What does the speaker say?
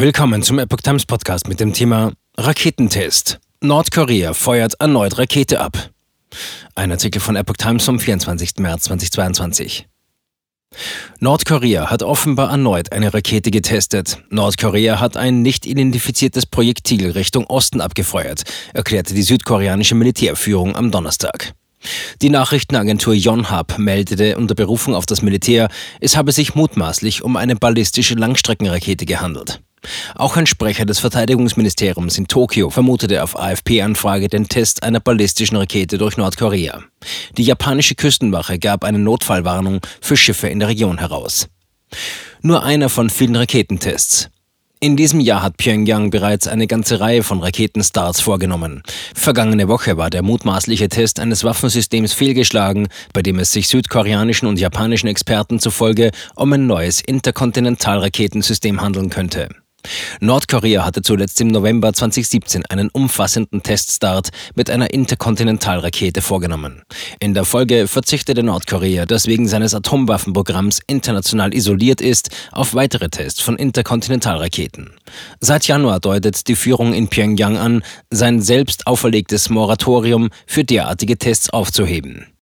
Willkommen zum Epoch Times Podcast mit dem Thema Raketentest. Nordkorea feuert erneut Rakete ab. Ein Artikel von Epoch Times vom 24. März 2022. Nordkorea hat offenbar erneut eine Rakete getestet. Nordkorea hat ein nicht identifiziertes Projektil Richtung Osten abgefeuert, erklärte die südkoreanische Militärführung am Donnerstag. Die Nachrichtenagentur Yonhap meldete unter Berufung auf das Militär, es habe sich mutmaßlich um eine ballistische Langstreckenrakete gehandelt. Auch ein Sprecher des Verteidigungsministeriums in Tokio vermutete auf AFP-Anfrage den Test einer ballistischen Rakete durch Nordkorea. Die japanische Küstenwache gab eine Notfallwarnung für Schiffe in der Region heraus. Nur einer von vielen Raketentests. In diesem Jahr hat Pyongyang bereits eine ganze Reihe von Raketenstarts vorgenommen. Vergangene Woche war der mutmaßliche Test eines Waffensystems fehlgeschlagen, bei dem es sich südkoreanischen und japanischen Experten zufolge um ein neues Interkontinentalraketensystem handeln könnte. Nordkorea hatte zuletzt im November 2017 einen umfassenden Teststart mit einer Interkontinentalrakete vorgenommen. In der Folge verzichtete Nordkorea, das wegen seines Atomwaffenprogramms international isoliert ist, auf weitere Tests von Interkontinentalraketen. Seit Januar deutet die Führung in Pyongyang an, sein selbst auferlegtes Moratorium für derartige Tests aufzuheben.